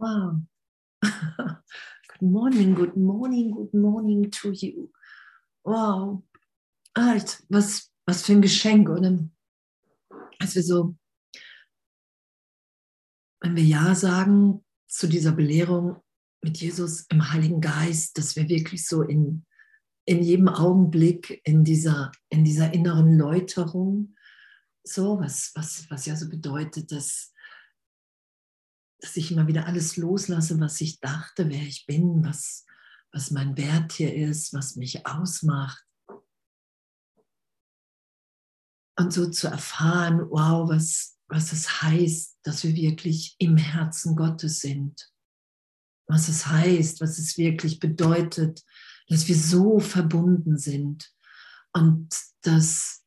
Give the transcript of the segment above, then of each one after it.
Wow. good morning, good morning, good morning to you. Wow. Ah, was, was für ein Geschenk, oder? Als wir so, wenn wir Ja sagen zu dieser Belehrung mit Jesus im Heiligen Geist, dass wir wirklich so in, in jedem Augenblick in dieser, in dieser inneren Läuterung, so, was, was, was ja so bedeutet, dass dass ich immer wieder alles loslasse, was ich dachte, wer ich bin, was, was mein Wert hier ist, was mich ausmacht. Und so zu erfahren, wow, was, was es heißt, dass wir wirklich im Herzen Gottes sind. Was es heißt, was es wirklich bedeutet, dass wir so verbunden sind. Und dass,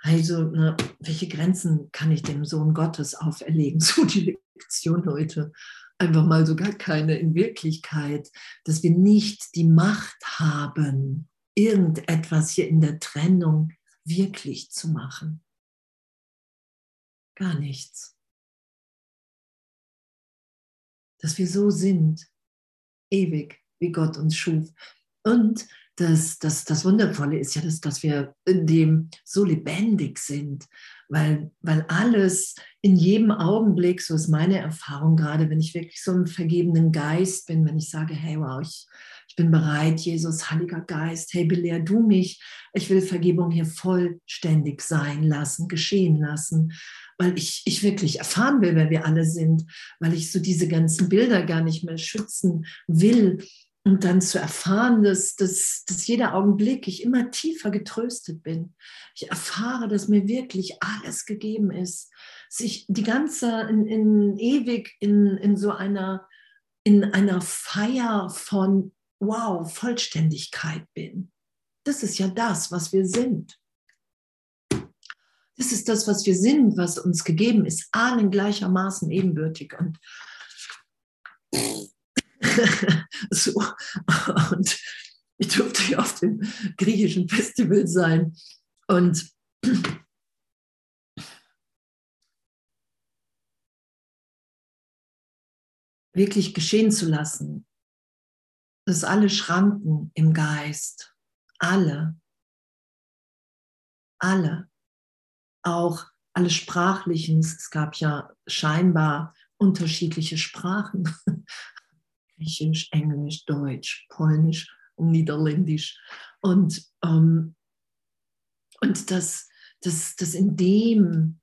also, ne, welche Grenzen kann ich dem Sohn Gottes auferlegen? So die Lektion heute einfach mal so gar keine in Wirklichkeit, dass wir nicht die Macht haben, irgendetwas hier in der Trennung wirklich zu machen. Gar nichts. Dass wir so sind, ewig, wie Gott uns schuf. Und das, das, das Wundervolle ist ja, dass, dass wir in dem so lebendig sind, weil, weil alles in jedem Augenblick, so ist meine Erfahrung gerade, wenn ich wirklich so im vergebenen Geist bin, wenn ich sage, hey, wow, ich, ich bin bereit, Jesus, Heiliger Geist, hey, belehr du mich, ich will Vergebung hier vollständig sein lassen, geschehen lassen, weil ich, ich wirklich erfahren will, wer wir alle sind, weil ich so diese ganzen Bilder gar nicht mehr schützen will, und dann zu erfahren, dass, dass, dass jeder Augenblick ich immer tiefer getröstet bin. Ich erfahre, dass mir wirklich alles gegeben ist. Sich die ganze, in, in ewig in, in so einer, in einer Feier von, wow, Vollständigkeit bin. Das ist ja das, was wir sind. Das ist das, was wir sind, was uns gegeben ist, allen gleichermaßen ebenbürtig. Und so. Und ich durfte ja auf dem griechischen Festival sein und wirklich geschehen zu lassen, dass alle Schranken im Geist, alle, alle, auch alle sprachlichen, es gab ja scheinbar unterschiedliche Sprachen, Griechisch, Englisch, Deutsch, Polnisch und Niederländisch. Und, ähm, und das, das, das in dem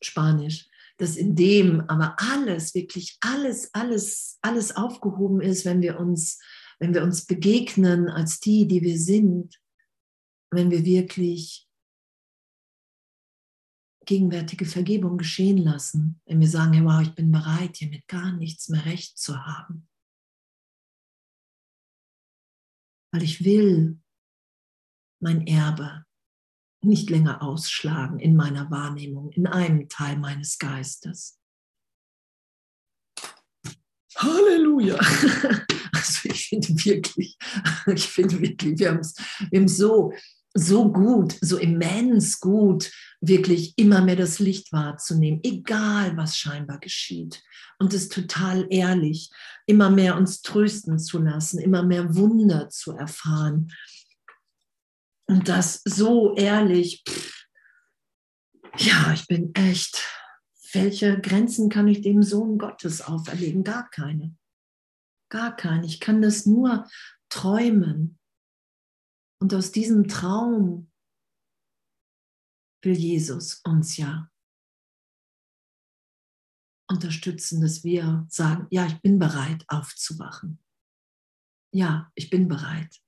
Spanisch, dass in dem aber alles, wirklich alles, alles, alles aufgehoben ist, wenn wir uns, wenn wir uns begegnen als die, die wir sind, wenn wir wirklich gegenwärtige Vergebung geschehen lassen, wenn wir sagen, hey, wow, ich bin bereit, hier mit gar nichts mehr recht zu haben. Weil ich will mein Erbe nicht länger ausschlagen in meiner Wahrnehmung, in einem Teil meines Geistes. Halleluja! Also ich finde wirklich, ich finde wirklich, wir haben es wir so, so gut, so immens gut, wirklich immer mehr das Licht wahrzunehmen, egal was scheinbar geschieht. Und es total ehrlich, immer mehr uns trösten zu lassen, immer mehr Wunder zu erfahren. Und das so ehrlich, pff, ja, ich bin echt, welche Grenzen kann ich dem Sohn Gottes auferlegen? Gar keine. Gar keine. Ich kann das nur träumen und aus diesem Traum will Jesus uns ja unterstützen, dass wir sagen, ja, ich bin bereit aufzuwachen. Ja, ich bin bereit.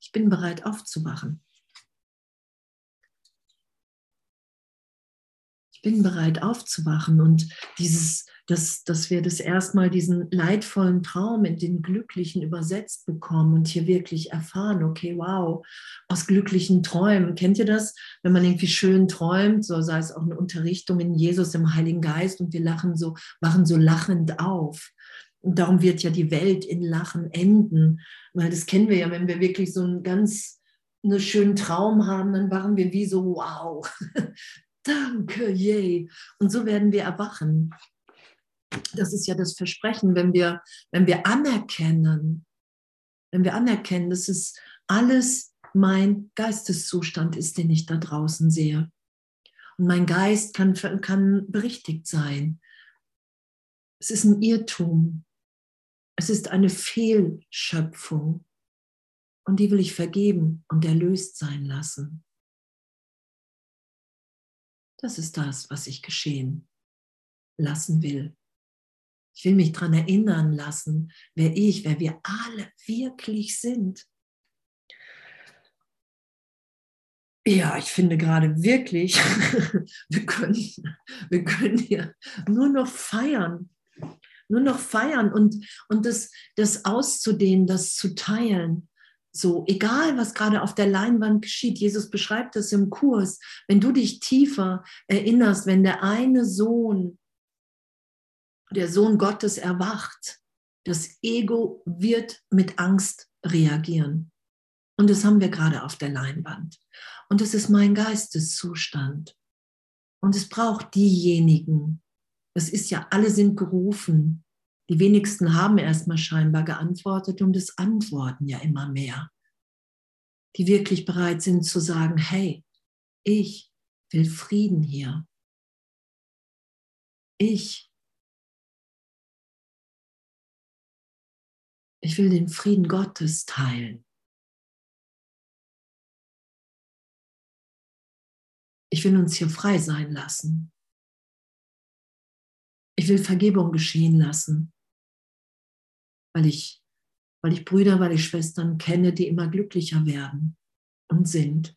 Ich bin bereit aufzuwachen. Ich bin bereit aufzuwachen und dieses dass, dass wir das erstmal diesen leidvollen Traum in den glücklichen übersetzt bekommen und hier wirklich erfahren, okay, wow, aus glücklichen Träumen. Kennt ihr das? Wenn man irgendwie schön träumt, so sei es auch eine Unterrichtung in Jesus im Heiligen Geist und wir lachen so, wachen so lachend auf. Und darum wird ja die Welt in Lachen enden. Weil das kennen wir ja, wenn wir wirklich so einen ganz einen schönen Traum haben, dann waren wir wie so, wow, danke, yay. Und so werden wir erwachen. das ist ja das Versprechen, wenn wir, wenn wir anerkennen, wenn wir anerkennen, dass es alles mein Geisteszustand ist, den ich da draußen sehe. Und mein Geist kann, kann berichtigt sein. Es ist ein Irrtum. Es ist eine Fehlschöpfung. Und die will ich vergeben und erlöst sein lassen. Das ist das, was ich geschehen lassen will. Ich will mich daran erinnern lassen, wer ich, wer wir alle wirklich sind. Ja, ich finde gerade wirklich, wir können, wir können hier nur noch feiern, nur noch feiern und, und das, das auszudehnen, das zu teilen. So, egal was gerade auf der Leinwand geschieht, Jesus beschreibt das im Kurs, wenn du dich tiefer erinnerst, wenn der eine Sohn, der Sohn Gottes erwacht, das Ego wird mit Angst reagieren. Und das haben wir gerade auf der Leinwand. Und das ist mein Geisteszustand. Und es braucht diejenigen, es ist ja, alle sind gerufen, die wenigsten haben erstmal scheinbar geantwortet und es antworten ja immer mehr, die wirklich bereit sind zu sagen, hey, ich will Frieden hier. Ich. Ich will den Frieden Gottes teilen. Ich will uns hier frei sein lassen. Ich will Vergebung geschehen lassen weil ich, weil ich Brüder, weil ich Schwestern kenne, die immer glücklicher werden und sind,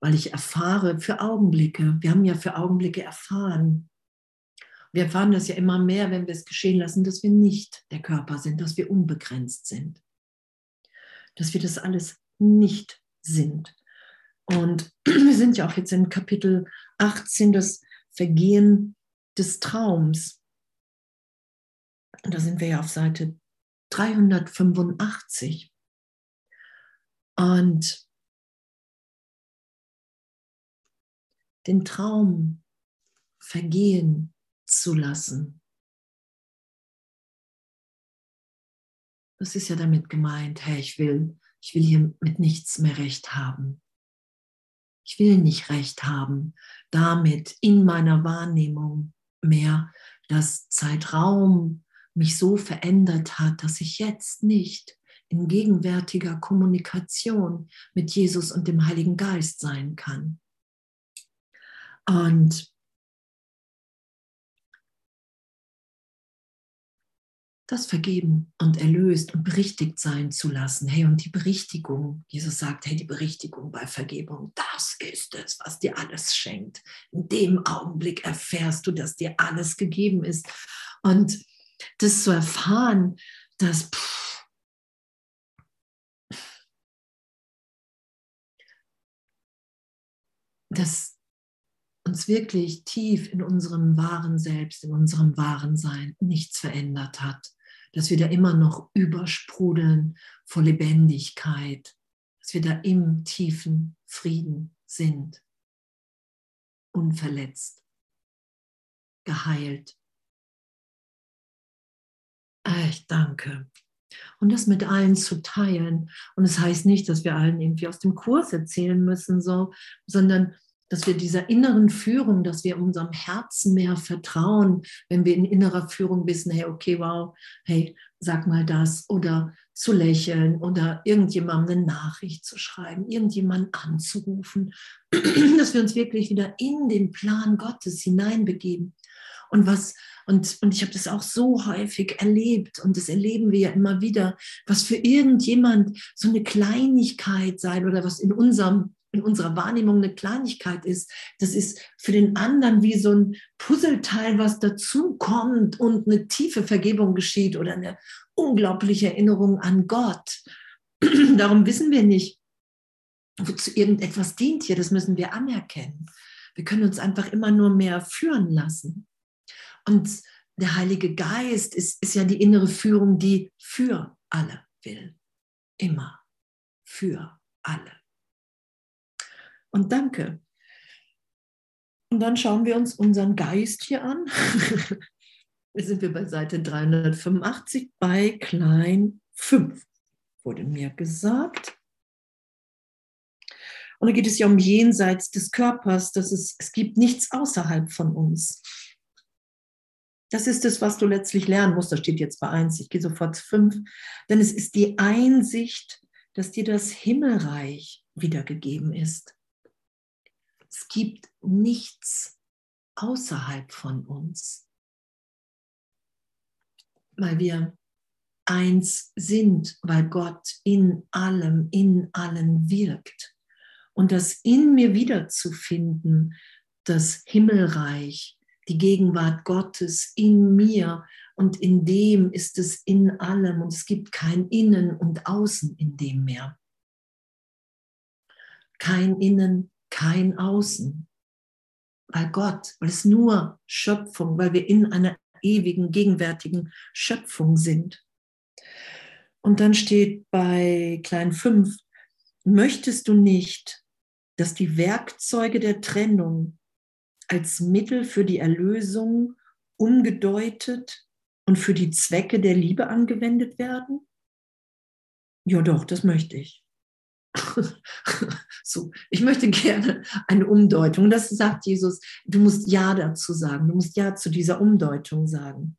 weil ich erfahre für Augenblicke. Wir haben ja für Augenblicke erfahren. Wir erfahren das ja immer mehr, wenn wir es geschehen lassen, dass wir nicht der Körper sind, dass wir unbegrenzt sind, dass wir das alles nicht sind. Und wir sind ja auch jetzt in Kapitel 18, das Vergehen des Traums. Und da sind wir ja auf Seite 385. Und den Traum vergehen zu lassen. Das ist ja damit gemeint, hey, ich will, ich will hier mit nichts mehr recht haben. Ich will nicht recht haben, damit in meiner Wahrnehmung mehr, dass Zeitraum mich so verändert hat, dass ich jetzt nicht in gegenwärtiger Kommunikation mit Jesus und dem Heiligen Geist sein kann. Und das vergeben und erlöst und berichtigt sein zu lassen. Hey, und die Berichtigung, Jesus sagt, hey, die Berichtigung bei Vergebung, das ist es, was dir alles schenkt. In dem Augenblick erfährst du, dass dir alles gegeben ist. Und das zu erfahren, dass pff, dass uns wirklich tief in unserem wahren Selbst, in unserem wahren Sein nichts verändert hat, dass wir da immer noch übersprudeln vor Lebendigkeit, dass wir da im tiefen Frieden sind, unverletzt, geheilt, ich danke. Und das mit allen zu teilen. Und es das heißt nicht, dass wir allen irgendwie aus dem Kurs erzählen müssen, so, sondern dass wir dieser inneren Führung, dass wir unserem Herzen mehr vertrauen, wenn wir in innerer Führung wissen, hey, okay, wow, hey, sag mal das oder zu lächeln oder irgendjemandem eine Nachricht zu schreiben, irgendjemanden anzurufen, dass wir uns wirklich wieder in den Plan Gottes hineinbegeben. Und was und, und ich habe das auch so häufig erlebt und das erleben wir ja immer wieder, was für irgendjemand so eine Kleinigkeit sein oder was in unserem in unserer Wahrnehmung eine Kleinigkeit ist, das ist für den anderen wie so ein Puzzleteil, was dazukommt und eine tiefe Vergebung geschieht oder eine unglaubliche Erinnerung an Gott. Darum wissen wir nicht, wozu irgendetwas dient hier, das müssen wir anerkennen. Wir können uns einfach immer nur mehr führen lassen. Und der Heilige Geist ist, ist ja die innere Führung, die für alle will. Immer für alle. Und danke. Und dann schauen wir uns unseren Geist hier an. sind wir bei Seite 385 bei klein 5, wurde mir gesagt. Und da geht es ja um jenseits des Körpers, dass es, es gibt nichts außerhalb von uns. Das ist es, was du letztlich lernen musst. Das steht jetzt bei 1, ich gehe sofort zu 5. Denn es ist die Einsicht, dass dir das Himmelreich wiedergegeben ist. Es gibt nichts außerhalb von uns, weil wir eins sind, weil Gott in allem, in allen wirkt. Und das in mir wiederzufinden, das Himmelreich, die Gegenwart Gottes in mir und in dem ist es in allem und es gibt kein Innen und Außen in dem mehr. Kein Innen, kein Außen. Weil Gott, weil es nur Schöpfung, weil wir in einer ewigen, gegenwärtigen Schöpfung sind. Und dann steht bei Klein 5, möchtest du nicht, dass die Werkzeuge der Trennung als Mittel für die Erlösung umgedeutet und für die Zwecke der Liebe angewendet werden? Ja, doch, das möchte ich. so, ich möchte gerne eine Umdeutung. Das sagt Jesus, du musst Ja dazu sagen, du musst Ja zu dieser Umdeutung sagen.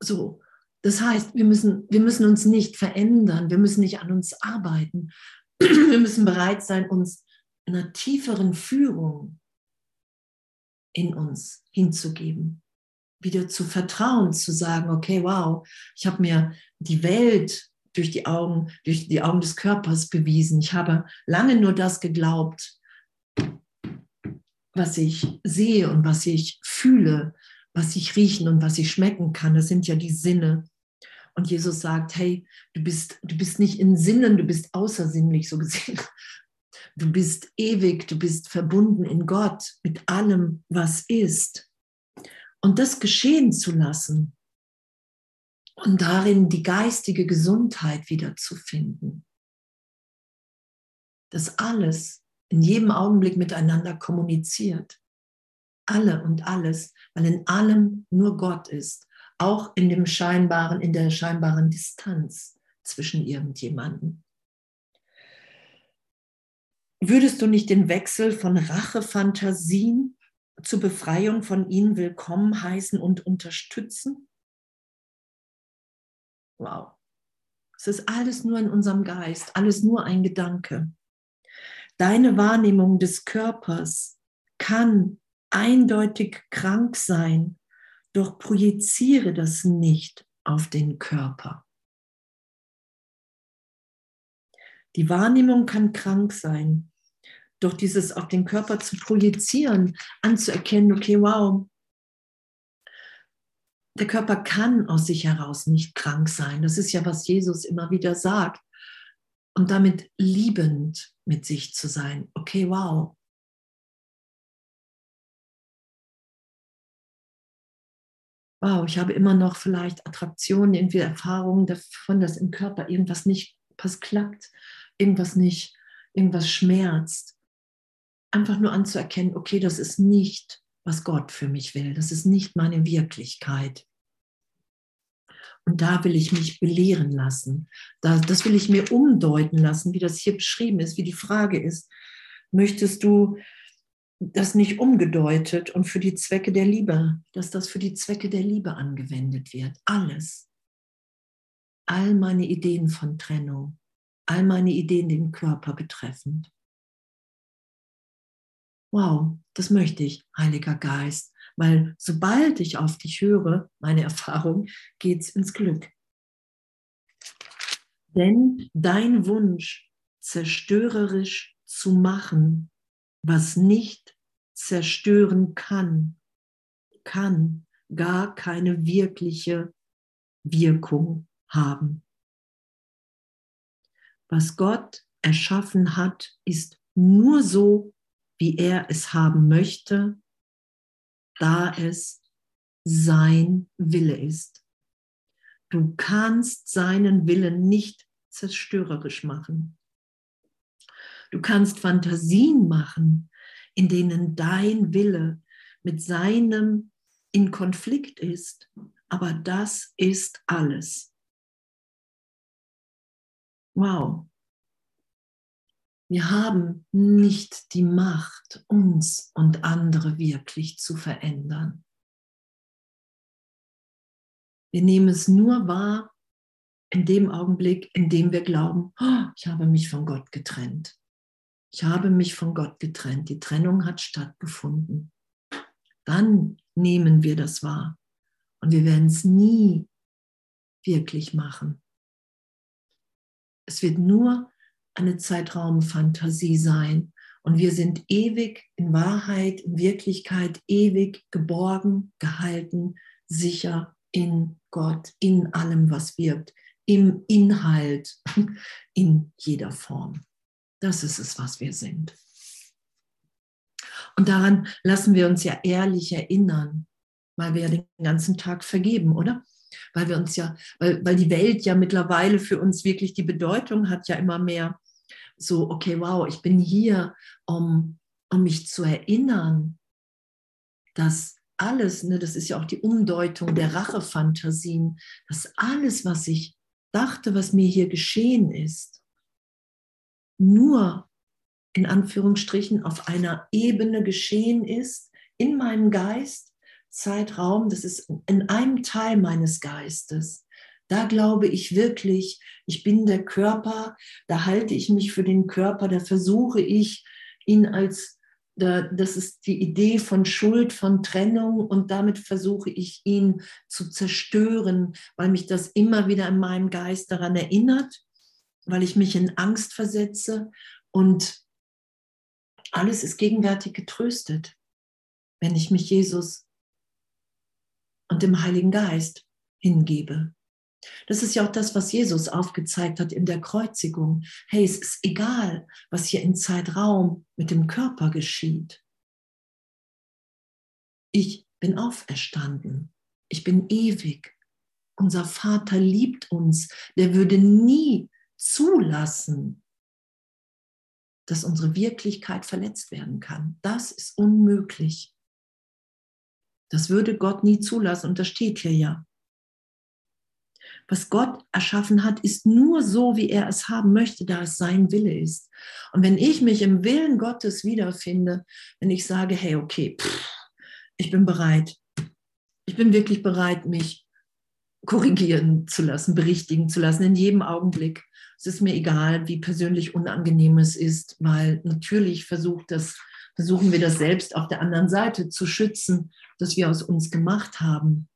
So, das heißt, wir müssen, wir müssen uns nicht verändern, wir müssen nicht an uns arbeiten. Wir müssen bereit sein, uns einer tieferen Führung in uns hinzugeben. Wieder zu vertrauen, zu sagen, okay, wow, ich habe mir die Welt durch die Augen, durch die Augen des Körpers bewiesen. Ich habe lange nur das geglaubt, was ich sehe und was ich fühle, was ich riechen und was ich schmecken kann. Das sind ja die Sinne. Und Jesus sagt, hey, du bist, du bist nicht in Sinnen, du bist außersinnlich so gesehen. Du bist ewig, du bist verbunden in Gott mit allem, was ist. Und das geschehen zu lassen, und darin die geistige Gesundheit wiederzufinden. Dass alles in jedem Augenblick miteinander kommuniziert. Alle und alles, weil in allem nur Gott ist. Auch in dem scheinbaren, in der scheinbaren Distanz zwischen irgendjemanden. Würdest du nicht den Wechsel von Rachefantasien zur Befreiung von ihnen willkommen heißen und unterstützen? Wow. Es ist alles nur in unserem Geist, alles nur ein Gedanke. Deine Wahrnehmung des Körpers kann eindeutig krank sein, doch projiziere das nicht auf den Körper. Die Wahrnehmung kann krank sein, doch dieses auf den Körper zu projizieren, anzuerkennen, okay, wow, der Körper kann aus sich heraus nicht krank sein. Das ist ja, was Jesus immer wieder sagt. Und damit liebend mit sich zu sein. Okay, wow. Wow, ich habe immer noch vielleicht Attraktionen, irgendwie Erfahrungen davon, dass im Körper irgendwas nicht was klappt, irgendwas nicht, irgendwas schmerzt. Einfach nur anzuerkennen, okay, das ist nicht, was Gott für mich will. Das ist nicht meine Wirklichkeit. Und da will ich mich belehren lassen. das will ich mir umdeuten lassen, wie das hier beschrieben ist, wie die Frage ist. Möchtest du das nicht umgedeutet und für die Zwecke der Liebe, dass das für die Zwecke der Liebe angewendet wird? Alles. All meine Ideen von Trennung, all meine Ideen den Körper betreffend. Wow, das möchte ich, Heiliger Geist. Weil sobald ich auf dich höre, meine Erfahrung, geht es ins Glück. Denn dein Wunsch, zerstörerisch zu machen, was nicht zerstören kann, kann gar keine wirkliche Wirkung haben. Was Gott erschaffen hat, ist nur so, wie er es haben möchte da es sein Wille ist. Du kannst seinen Willen nicht zerstörerisch machen. Du kannst Fantasien machen, in denen dein Wille mit seinem in Konflikt ist, aber das ist alles. Wow. Wir haben nicht die Macht, uns und andere wirklich zu verändern. Wir nehmen es nur wahr in dem Augenblick, in dem wir glauben, oh, ich habe mich von Gott getrennt. Ich habe mich von Gott getrennt. Die Trennung hat stattgefunden. Dann nehmen wir das wahr. Und wir werden es nie wirklich machen. Es wird nur eine Zeitraumfantasie sein. Und wir sind ewig in Wahrheit, in Wirklichkeit, ewig geborgen, gehalten, sicher in Gott, in allem, was wirkt, im Inhalt, in jeder Form. Das ist es, was wir sind. Und daran lassen wir uns ja ehrlich erinnern, weil wir ja den ganzen Tag vergeben, oder? Weil wir uns ja, weil, weil die Welt ja mittlerweile für uns wirklich die Bedeutung hat, ja immer mehr so, okay, wow, ich bin hier, um, um mich zu erinnern, dass alles, ne, das ist ja auch die Umdeutung der Rachefantasien, dass alles, was ich dachte, was mir hier geschehen ist, nur in Anführungsstrichen auf einer Ebene geschehen ist, in meinem Geist, Zeitraum, das ist in einem Teil meines Geistes. Da glaube ich wirklich, ich bin der Körper, da halte ich mich für den Körper, da versuche ich, ihn als, das ist die Idee von Schuld, von Trennung. Und damit versuche ich ihn zu zerstören, weil mich das immer wieder in meinem Geist daran erinnert, weil ich mich in Angst versetze und alles ist gegenwärtig getröstet, wenn ich mich Jesus und dem Heiligen Geist hingebe. Das ist ja auch das, was Jesus aufgezeigt hat in der Kreuzigung. Hey, es ist egal, was hier im Zeitraum mit dem Körper geschieht. Ich bin auferstanden. Ich bin ewig. Unser Vater liebt uns. Der würde nie zulassen, dass unsere Wirklichkeit verletzt werden kann. Das ist unmöglich. Das würde Gott nie zulassen und das steht hier ja. Was Gott erschaffen hat, ist nur so, wie er es haben möchte, da es sein Wille ist. Und wenn ich mich im Willen Gottes wiederfinde, wenn ich sage, hey, okay, pff, ich bin bereit, ich bin wirklich bereit, mich korrigieren zu lassen, berichtigen zu lassen, in jedem Augenblick. Es ist mir egal, wie persönlich unangenehm es ist, weil natürlich versucht das, versuchen wir das selbst auf der anderen Seite zu schützen, dass wir aus uns gemacht haben.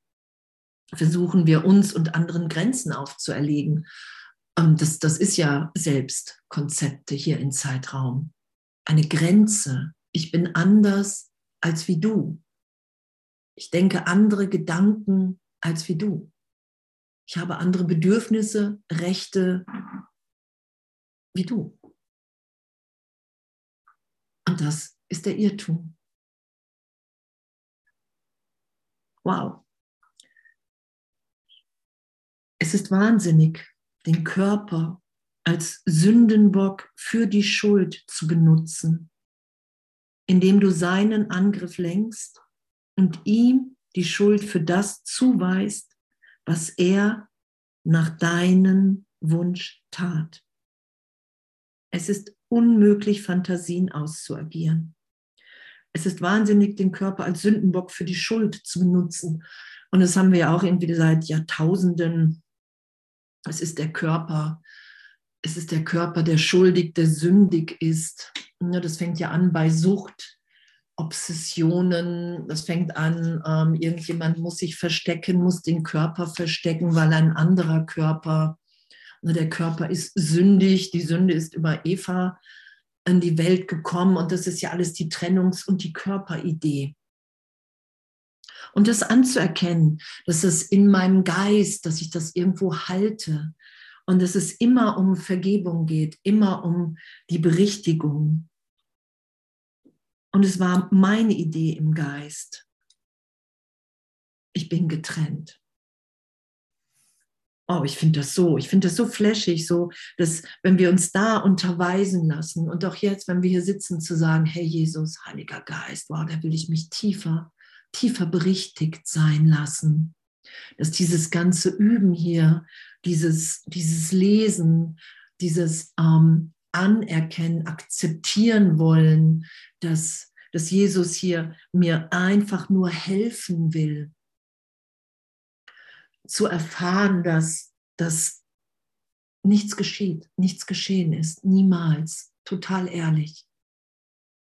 Versuchen wir uns und anderen Grenzen aufzuerlegen. Ähm, das, das ist ja Selbstkonzepte hier im Zeitraum. Eine Grenze. Ich bin anders als wie du. Ich denke andere Gedanken als wie du. Ich habe andere Bedürfnisse, Rechte, wie du. Und das ist der Irrtum. Wow. Es ist wahnsinnig, den Körper als Sündenbock für die Schuld zu benutzen, indem du seinen Angriff lenkst und ihm die Schuld für das zuweist, was er nach deinem Wunsch tat. Es ist unmöglich, Fantasien auszuagieren. Es ist wahnsinnig, den Körper als Sündenbock für die Schuld zu benutzen. Und das haben wir ja auch irgendwie seit Jahrtausenden. Es ist der Körper. Es ist der Körper, der schuldig, der sündig ist. Das fängt ja an bei Sucht, Obsessionen. Das fängt an, ähm, irgendjemand muss sich verstecken, muss den Körper verstecken, weil ein anderer Körper Ne, der Körper ist sündig, die Sünde ist über Eva in die Welt gekommen und das ist ja alles die Trennungs- und die Körperidee. Und das anzuerkennen, dass es in meinem Geist, dass ich das irgendwo halte und dass es immer um Vergebung geht, immer um die Berichtigung. Und es war meine Idee im Geist. Ich bin getrennt. Oh, ich finde das so, ich finde das so flashig, so, dass wenn wir uns da unterweisen lassen und auch jetzt, wenn wir hier sitzen, zu sagen, hey Jesus, Heiliger Geist, wow, da will ich mich tiefer tiefer berichtigt sein lassen. Dass dieses ganze Üben hier, dieses, dieses Lesen, dieses ähm, Anerkennen, akzeptieren wollen, dass, dass Jesus hier mir einfach nur helfen will, zu erfahren, dass, dass nichts geschieht, nichts geschehen ist, niemals, total ehrlich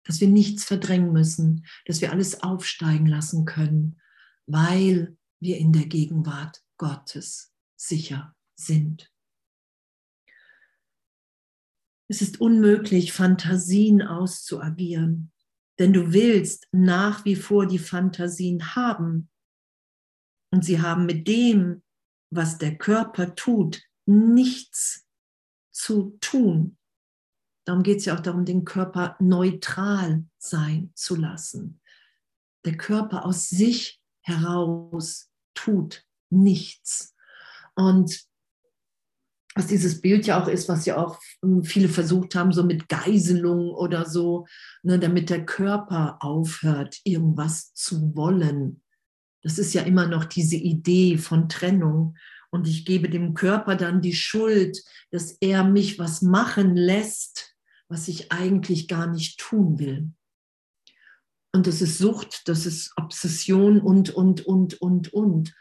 dass wir nichts verdrängen müssen, dass wir alles aufsteigen lassen können, weil wir in der Gegenwart Gottes sicher sind. Es ist unmöglich, Fantasien auszuagieren, denn du willst nach wie vor die Fantasien haben. Und sie haben mit dem, was der Körper tut, nichts zu tun. Darum geht es ja auch darum, den Körper neutral sein zu lassen. Der Körper aus sich heraus tut nichts. Und was dieses Bild ja auch ist, was ja auch viele versucht haben, so mit Geiselung oder so, ne, damit der Körper aufhört, irgendwas zu wollen. Das ist ja immer noch diese Idee von Trennung. Und ich gebe dem Körper dann die Schuld, dass er mich was machen lässt, was ich eigentlich gar nicht tun will. Und das ist Sucht, das ist Obsession und, und, und, und, und.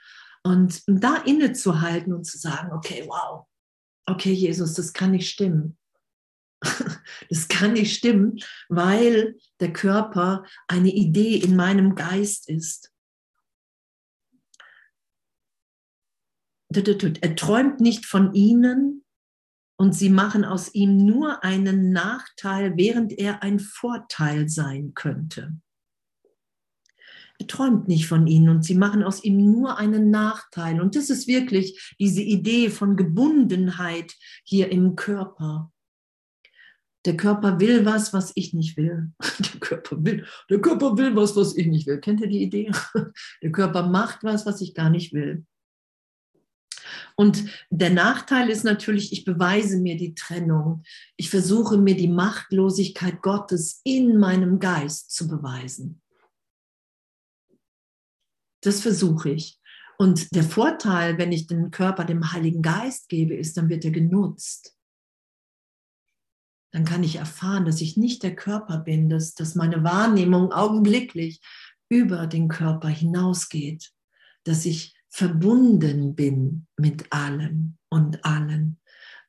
Und da innezuhalten und zu sagen, okay, wow, okay, Jesus, das kann nicht stimmen. Das kann nicht stimmen, weil der Körper eine Idee in meinem Geist ist. Er träumt nicht von ihnen, und sie machen aus ihm nur einen Nachteil, während er ein Vorteil sein könnte. Er träumt nicht von ihnen und sie machen aus ihm nur einen Nachteil. Und das ist wirklich diese Idee von Gebundenheit hier im Körper. Der Körper will was, was ich nicht will. Der Körper will, der Körper will was, was ich nicht will. Kennt ihr die Idee? Der Körper macht was, was ich gar nicht will. Und der Nachteil ist natürlich, ich beweise mir die Trennung. Ich versuche mir die Machtlosigkeit Gottes in meinem Geist zu beweisen. Das versuche ich. Und der Vorteil, wenn ich den Körper dem Heiligen Geist gebe, ist, dann wird er genutzt. Dann kann ich erfahren, dass ich nicht der Körper bin, dass, dass meine Wahrnehmung augenblicklich über den Körper hinausgeht, dass ich verbunden bin mit allem und allen,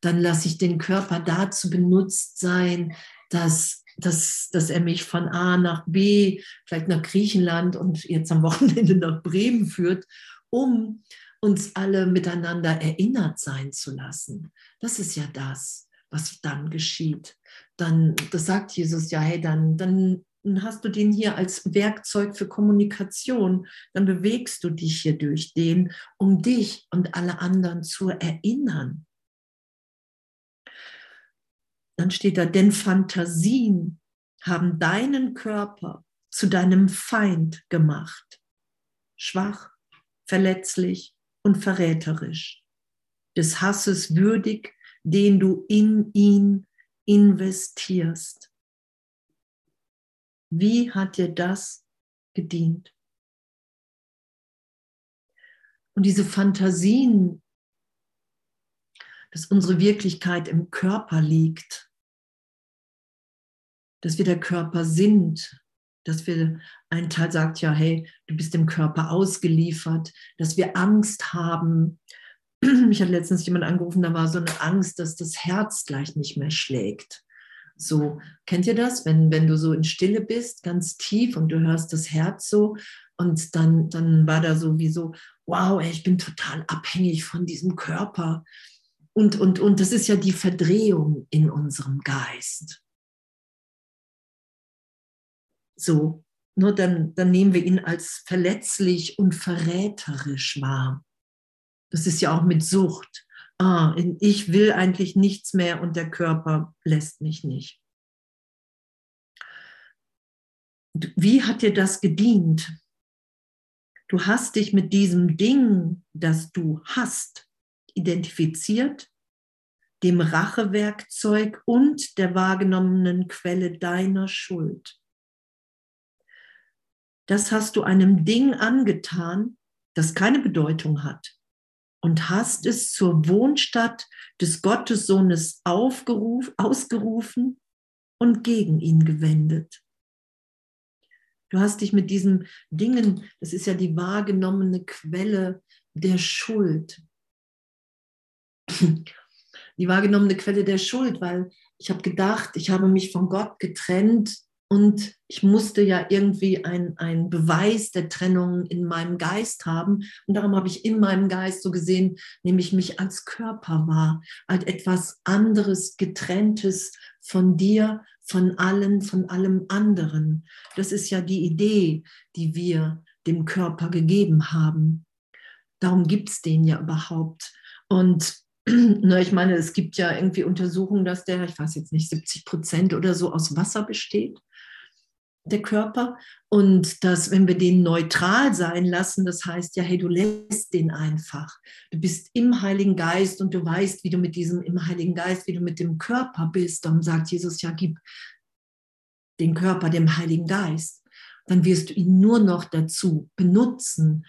dann lasse ich den Körper dazu benutzt sein, dass, dass, dass er mich von A nach B, vielleicht nach Griechenland und jetzt am Wochenende nach Bremen führt, um uns alle miteinander erinnert sein zu lassen. Das ist ja das, was dann geschieht. Dann, das sagt Jesus ja, hey, dann, dann dann hast du den hier als Werkzeug für Kommunikation, dann bewegst du dich hier durch den, um dich und alle anderen zu erinnern. Dann steht da, denn Fantasien haben deinen Körper zu deinem Feind gemacht, schwach, verletzlich und verräterisch, des Hasses würdig, den du in ihn investierst. Wie hat dir das gedient? Und diese Fantasien, dass unsere Wirklichkeit im Körper liegt, dass wir der Körper sind, dass wir, ein Teil sagt ja, hey, du bist dem Körper ausgeliefert, dass wir Angst haben. Mich hat letztens jemand angerufen, da war so eine Angst, dass das Herz gleich nicht mehr schlägt. So, kennt ihr das? Wenn, wenn du so in Stille bist, ganz tief und du hörst das Herz so und dann, dann war da so wie so, wow, ey, ich bin total abhängig von diesem Körper. Und, und, und das ist ja die Verdrehung in unserem Geist. So, nur dann, dann nehmen wir ihn als verletzlich und verräterisch wahr. Das ist ja auch mit Sucht ah, ich will eigentlich nichts mehr und der Körper lässt mich nicht. Wie hat dir das gedient? Du hast dich mit diesem Ding, das du hast, identifiziert, dem Rachewerkzeug und der wahrgenommenen Quelle deiner Schuld. das hast du einem Ding angetan, das keine Bedeutung hat und hast es zur Wohnstatt des Gottessohnes aufgeruf, ausgerufen und gegen ihn gewendet. Du hast dich mit diesen Dingen, das ist ja die wahrgenommene Quelle der Schuld, die wahrgenommene Quelle der Schuld, weil ich habe gedacht, ich habe mich von Gott getrennt und ich musste ja irgendwie einen Beweis der Trennung in meinem Geist haben. Und darum habe ich in meinem Geist so gesehen, nämlich mich als Körper wahr, als etwas anderes, getrenntes von dir, von allen, von allem anderen. Das ist ja die Idee, die wir dem Körper gegeben haben. Darum gibt es den ja überhaupt. Und na, ich meine, es gibt ja irgendwie Untersuchungen, dass der, ich weiß jetzt nicht, 70 Prozent oder so aus Wasser besteht, der Körper. Und dass, wenn wir den neutral sein lassen, das heißt ja, hey, du lässt den einfach. Du bist im Heiligen Geist und du weißt, wie du mit diesem im Heiligen Geist, wie du mit dem Körper bist. Dann sagt Jesus, ja, gib den Körper dem Heiligen Geist. Dann wirst du ihn nur noch dazu benutzen.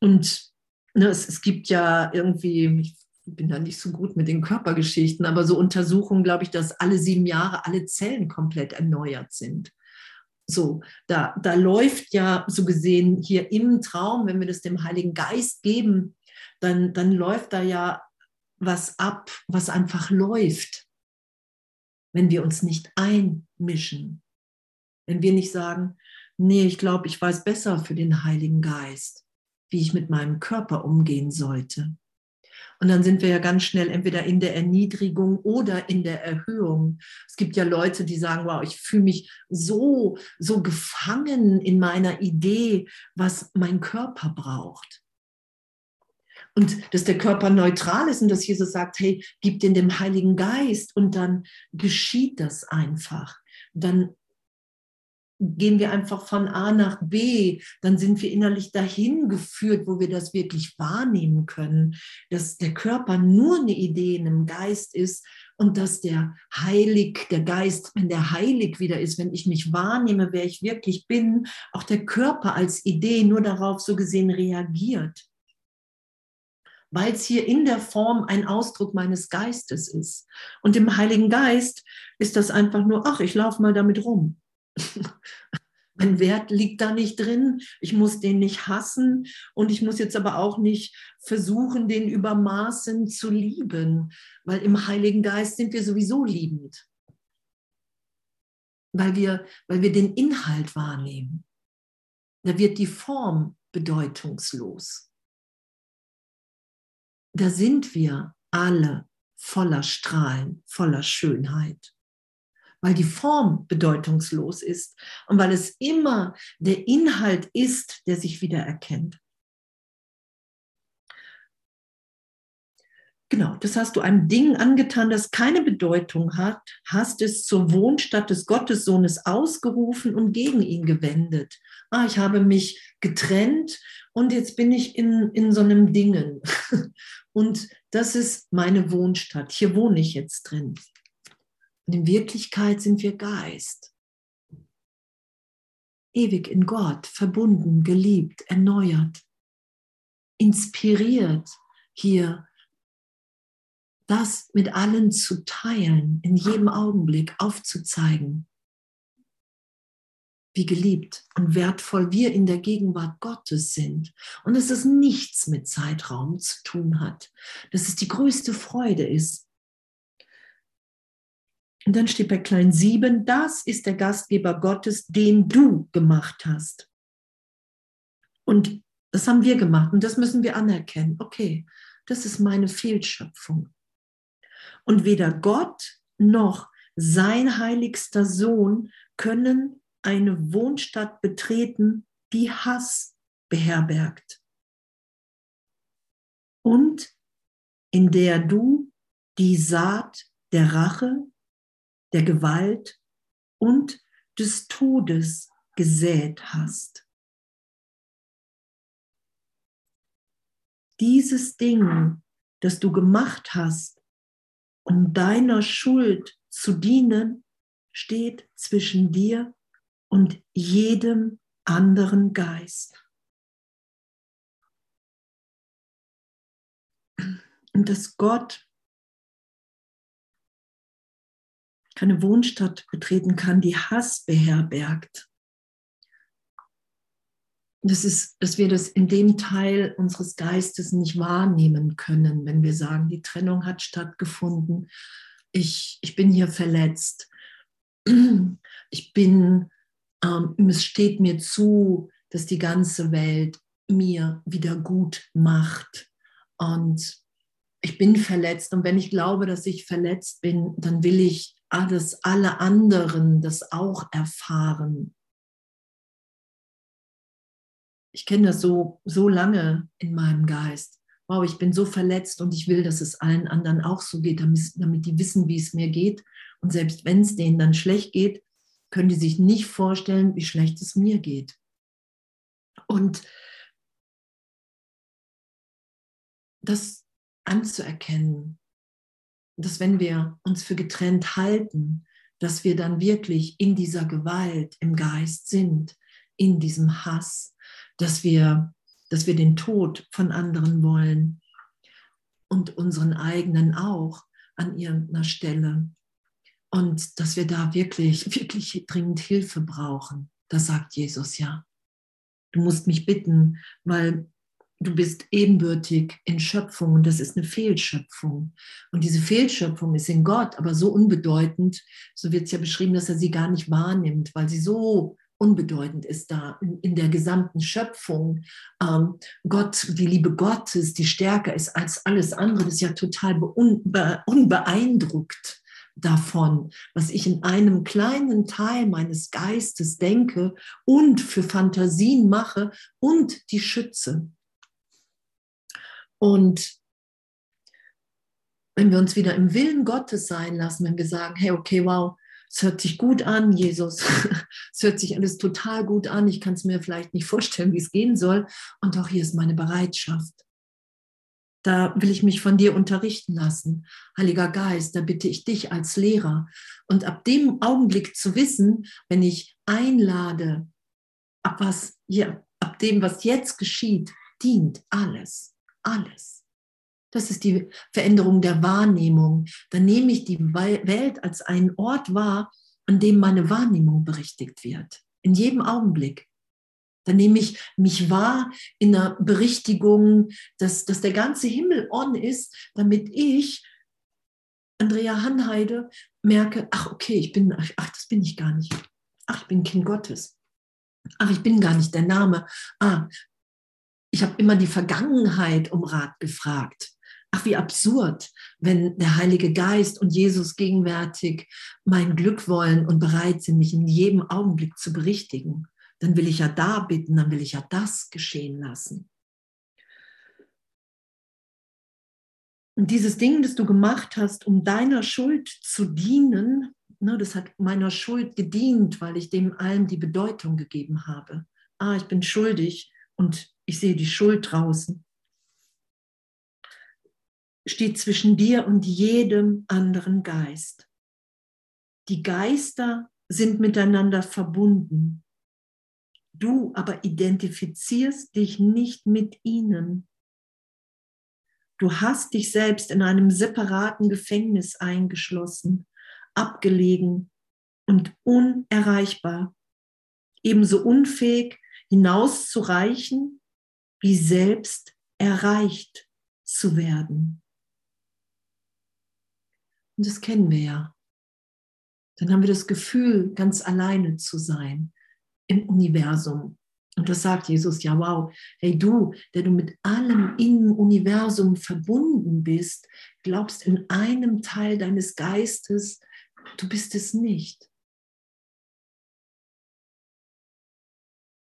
Und ne, es, es gibt ja irgendwie, ich bin da nicht so gut mit den Körpergeschichten, aber so Untersuchungen, glaube ich, dass alle sieben Jahre alle Zellen komplett erneuert sind. So, da, da läuft ja so gesehen hier im Traum, wenn wir das dem Heiligen Geist geben, dann, dann läuft da ja was ab, was einfach läuft, wenn wir uns nicht einmischen. Wenn wir nicht sagen, nee, ich glaube, ich weiß besser für den Heiligen Geist, wie ich mit meinem Körper umgehen sollte. Und dann sind wir ja ganz schnell entweder in der Erniedrigung oder in der Erhöhung. Es gibt ja Leute, die sagen, wow, ich fühle mich so, so gefangen in meiner Idee, was mein Körper braucht. Und dass der Körper neutral ist und dass Jesus sagt, hey, gib den dem Heiligen Geist und dann geschieht das einfach. Dann gehen wir einfach von A nach B, dann sind wir innerlich dahin geführt, wo wir das wirklich wahrnehmen können, dass der Körper nur eine Idee in einem Geist ist und dass der Heilig, der Geist, wenn der heilig wieder ist, wenn ich mich wahrnehme, wer ich wirklich bin, auch der Körper als Idee nur darauf so gesehen reagiert. Weil es hier in der Form ein Ausdruck meines Geistes ist. Und im Heiligen Geist ist das einfach nur, ach, ich laufe mal damit rum. mein Wert liegt da nicht drin. Ich muss den nicht hassen und ich muss jetzt aber auch nicht versuchen, den über Maßen zu lieben, weil im Heiligen Geist sind wir sowieso liebend, weil wir, weil wir den Inhalt wahrnehmen. Da wird die Form bedeutungslos. Da sind wir alle voller Strahlen, voller Schönheit weil die Form bedeutungslos ist und weil es immer der Inhalt ist, der sich wieder erkennt. Genau, das hast du einem Ding angetan, das keine Bedeutung hat, hast es zur Wohnstatt des Gottessohnes ausgerufen und gegen ihn gewendet. Ah, ich habe mich getrennt und jetzt bin ich in, in so einem Dingen. Und das ist meine Wohnstadt. Hier wohne ich jetzt drin. Und in Wirklichkeit sind wir Geist. Ewig in Gott, verbunden, geliebt, erneuert, inspiriert, hier das mit allen zu teilen, in jedem Augenblick aufzuzeigen, wie geliebt und wertvoll wir in der Gegenwart Gottes sind und dass es nichts mit Zeitraum zu tun hat, dass es die größte Freude ist, und dann steht bei klein 7, das ist der Gastgeber Gottes, den du gemacht hast. Und das haben wir gemacht und das müssen wir anerkennen. Okay, das ist meine Fehlschöpfung. Und weder Gott noch sein heiligster Sohn können eine Wohnstadt betreten, die Hass beherbergt. Und in der du die Saat der Rache der Gewalt und des Todes gesät hast. Dieses Ding, das du gemacht hast, um deiner Schuld zu dienen, steht zwischen dir und jedem anderen Geist. Und dass Gott keine Wohnstadt betreten kann, die Hass beherbergt. Das ist, dass wir das in dem Teil unseres Geistes nicht wahrnehmen können, wenn wir sagen, die Trennung hat stattgefunden, ich, ich bin hier verletzt, ich bin, ähm, es steht mir zu, dass die ganze Welt mir wieder gut macht. Und ich bin verletzt. Und wenn ich glaube, dass ich verletzt bin, dann will ich, dass alle anderen das auch erfahren. Ich kenne das so, so lange in meinem Geist. Wow, ich bin so verletzt und ich will, dass es allen anderen auch so geht, damit, damit die wissen, wie es mir geht. Und selbst wenn es denen dann schlecht geht, können die sich nicht vorstellen, wie schlecht es mir geht. Und das anzuerkennen, dass wenn wir uns für getrennt halten, dass wir dann wirklich in dieser Gewalt im Geist sind, in diesem Hass, dass wir, dass wir den Tod von anderen wollen und unseren eigenen auch an irgendeiner Stelle. Und dass wir da wirklich, wirklich dringend Hilfe brauchen. Das sagt Jesus ja. Du musst mich bitten, weil du bist ebenbürtig in Schöpfung und das ist eine Fehlschöpfung. Und diese Fehlschöpfung ist in Gott aber so unbedeutend, so wird es ja beschrieben, dass er sie gar nicht wahrnimmt, weil sie so unbedeutend ist da in, in der gesamten Schöpfung. Ähm, Gott, die Liebe Gottes, die stärker ist als alles andere, ist ja total unbe unbeeindruckt davon, was ich in einem kleinen Teil meines Geistes denke und für Fantasien mache und die schütze. Und wenn wir uns wieder im Willen Gottes sein lassen, wenn wir sagen, hey, okay, wow, es hört sich gut an, Jesus, es hört sich alles total gut an, ich kann es mir vielleicht nicht vorstellen, wie es gehen soll, und auch hier ist meine Bereitschaft. Da will ich mich von dir unterrichten lassen. Heiliger Geist, da bitte ich dich als Lehrer. Und ab dem Augenblick zu wissen, wenn ich einlade, ab was, ja, ab dem, was jetzt geschieht, dient alles alles. Das ist die Veränderung der Wahrnehmung. Dann nehme ich die Welt als einen Ort wahr, an dem meine Wahrnehmung berichtigt wird. In jedem Augenblick. Dann nehme ich mich wahr in der Berichtigung, dass, dass der ganze Himmel on ist, damit ich, Andrea Hanheide, merke, ach okay, ich bin, ach, das bin ich gar nicht. Ach, ich bin Kind Gottes. Ach, ich bin gar nicht der Name. Ah, ich habe immer die Vergangenheit um Rat gefragt. Ach, wie absurd, wenn der Heilige Geist und Jesus gegenwärtig mein Glück wollen und bereit sind, mich in jedem Augenblick zu berichtigen. Dann will ich ja da bitten, dann will ich ja das geschehen lassen. Und dieses Ding, das du gemacht hast, um deiner Schuld zu dienen, ne, das hat meiner Schuld gedient, weil ich dem allen die Bedeutung gegeben habe. Ah, ich bin schuldig und ich sehe die Schuld draußen, steht zwischen dir und jedem anderen Geist. Die Geister sind miteinander verbunden. Du aber identifizierst dich nicht mit ihnen. Du hast dich selbst in einem separaten Gefängnis eingeschlossen, abgelegen und unerreichbar, ebenso unfähig hinauszureichen wie selbst erreicht zu werden. Und das kennen wir ja. Dann haben wir das Gefühl, ganz alleine zu sein im Universum. Und das sagt Jesus, ja, wow, hey du, der du mit allem im Universum verbunden bist, glaubst in einem Teil deines Geistes, du bist es nicht.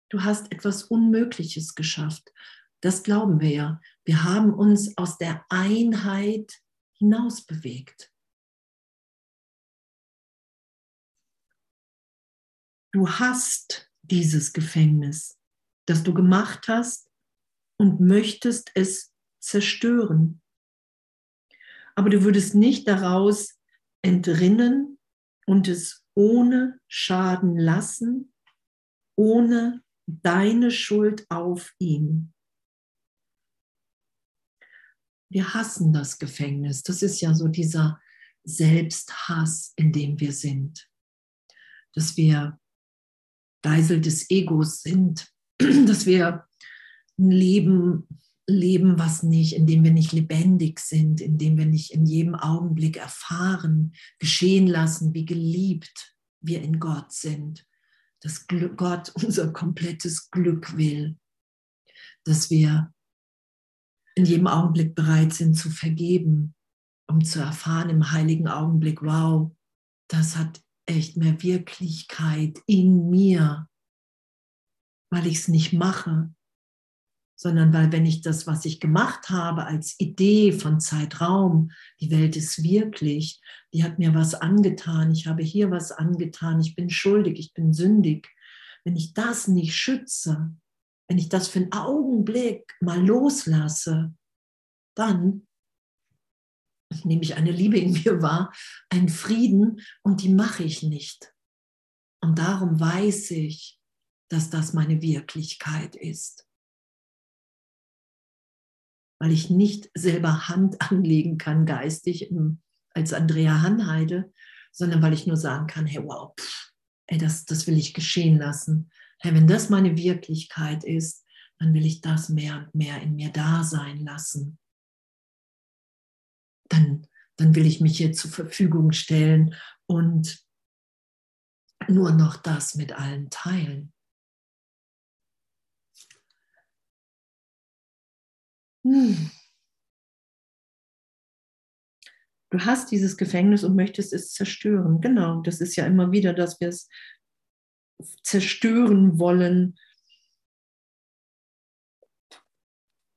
Du hast etwas Unmögliches geschafft. Das glauben wir ja. Wir haben uns aus der Einheit hinaus bewegt. Du hast dieses Gefängnis, das du gemacht hast und möchtest es zerstören. Aber du würdest nicht daraus entrinnen und es ohne Schaden lassen, ohne deine Schuld auf ihn. Wir hassen das Gefängnis. Das ist ja so dieser Selbsthass, in dem wir sind. Dass wir Geisel des Egos sind, dass wir ein Leben leben, was nicht, in dem wir nicht lebendig sind, in dem wir nicht in jedem Augenblick erfahren, geschehen lassen, wie geliebt wir in Gott sind, dass Gott unser komplettes Glück will, dass wir in jedem Augenblick bereit sind zu vergeben, um zu erfahren im heiligen Augenblick, wow, das hat echt mehr Wirklichkeit in mir, weil ich es nicht mache, sondern weil wenn ich das, was ich gemacht habe als Idee von Zeitraum, die Welt ist wirklich, die hat mir was angetan, ich habe hier was angetan, ich bin schuldig, ich bin sündig. Wenn ich das nicht schütze, wenn ich das für einen Augenblick mal loslasse, dann nehme ich eine Liebe in mir wahr, einen Frieden und die mache ich nicht. Und darum weiß ich, dass das meine Wirklichkeit ist weil ich nicht selber Hand anlegen kann geistig als Andrea Hanheide, sondern weil ich nur sagen kann, hey, wow, pff, ey, das, das will ich geschehen lassen. Hey, wenn das meine Wirklichkeit ist, dann will ich das mehr und mehr in mir da sein lassen. Dann, dann will ich mich hier zur Verfügung stellen und nur noch das mit allen teilen. Hm. Du hast dieses Gefängnis und möchtest es zerstören. Genau, das ist ja immer wieder, dass wir es zerstören wollen.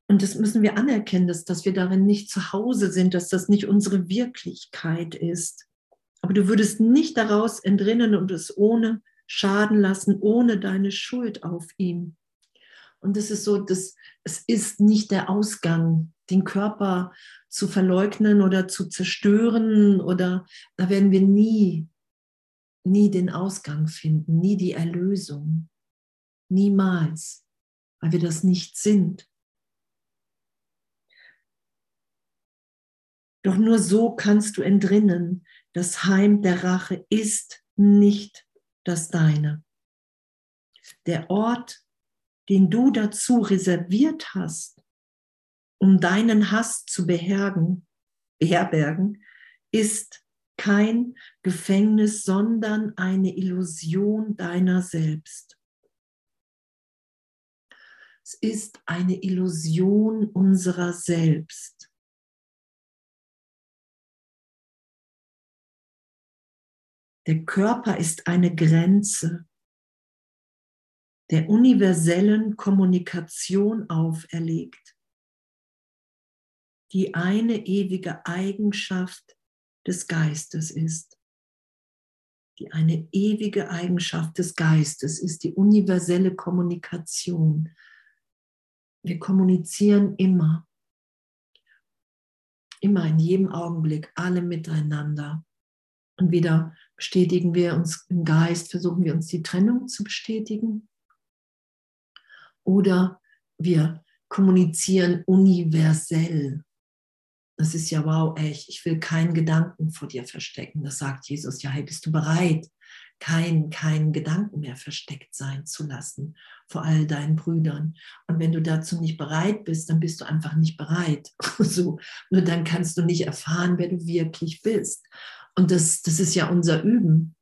Und das müssen wir anerkennen, dass, dass wir darin nicht zu Hause sind, dass das nicht unsere Wirklichkeit ist. Aber du würdest nicht daraus entrinnen und es ohne schaden lassen, ohne deine Schuld auf ihm. Und das ist so, das, es ist nicht der Ausgang, den Körper zu verleugnen oder zu zerstören oder da werden wir nie, nie den Ausgang finden, nie die Erlösung. Niemals, weil wir das nicht sind. Doch nur so kannst du entrinnen, das Heim der Rache ist nicht das deine. Der Ort den du dazu reserviert hast, um deinen Hass zu behergen, beherbergen, ist kein Gefängnis, sondern eine Illusion deiner selbst. Es ist eine Illusion unserer selbst. Der Körper ist eine Grenze der universellen Kommunikation auferlegt, die eine ewige Eigenschaft des Geistes ist. Die eine ewige Eigenschaft des Geistes ist die universelle Kommunikation. Wir kommunizieren immer, immer in jedem Augenblick, alle miteinander. Und wieder bestätigen wir uns im Geist, versuchen wir uns die Trennung zu bestätigen oder wir kommunizieren universell. Das ist ja wow, echt. Ich will keinen Gedanken vor dir verstecken. Das sagt Jesus. Ja, hey, bist du bereit, keinen kein Gedanken mehr versteckt sein zu lassen vor all deinen Brüdern? Und wenn du dazu nicht bereit bist, dann bist du einfach nicht bereit. so, nur dann kannst du nicht erfahren, wer du wirklich bist. Und das, das ist ja unser Üben,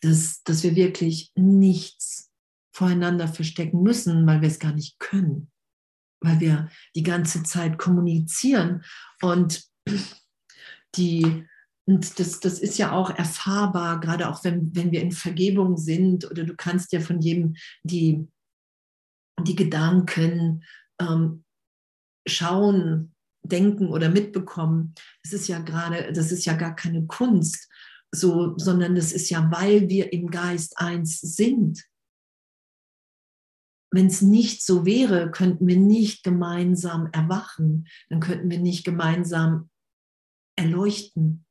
dass, dass wir wirklich nichts voreinander verstecken müssen, weil wir es gar nicht können, weil wir die ganze Zeit kommunizieren und die und das, das ist ja auch erfahrbar, gerade auch wenn, wenn wir in Vergebung sind oder du kannst ja von jedem die, die Gedanken ähm, schauen, denken oder mitbekommen. Das ist ja gerade, das ist ja gar keine Kunst, so, sondern das ist ja, weil wir im Geist eins sind wenn es nicht so wäre, könnten wir nicht gemeinsam erwachen, dann könnten wir nicht gemeinsam erleuchten,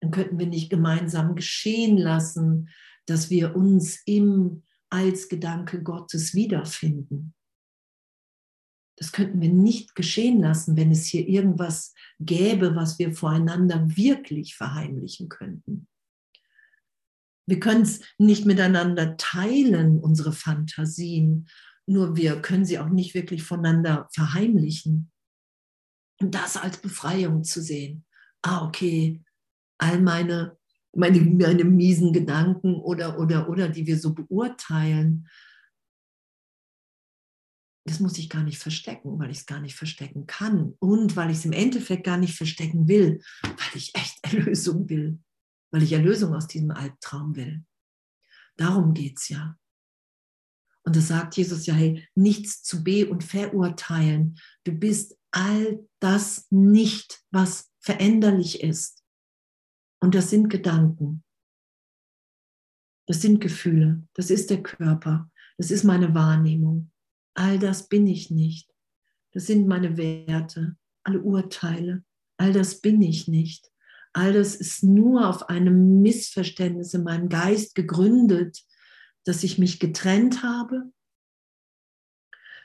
dann könnten wir nicht gemeinsam geschehen lassen, dass wir uns im als Gedanke Gottes wiederfinden. Das könnten wir nicht geschehen lassen, wenn es hier irgendwas gäbe, was wir voreinander wirklich verheimlichen könnten. Wir können es nicht miteinander teilen, unsere Fantasien, nur wir können sie auch nicht wirklich voneinander verheimlichen. Und das als Befreiung zu sehen. Ah, okay, all meine, meine, meine miesen Gedanken oder, oder, oder, die wir so beurteilen, das muss ich gar nicht verstecken, weil ich es gar nicht verstecken kann und weil ich es im Endeffekt gar nicht verstecken will, weil ich echt Erlösung will, weil ich Erlösung aus diesem Albtraum will. Darum geht es ja. Und das sagt Jesus ja, hey, nichts zu be- und verurteilen. Du bist all das nicht, was veränderlich ist. Und das sind Gedanken. Das sind Gefühle. Das ist der Körper. Das ist meine Wahrnehmung. All das bin ich nicht. Das sind meine Werte, alle Urteile. All das bin ich nicht. All das ist nur auf einem Missverständnis in meinem Geist gegründet, dass ich mich getrennt habe,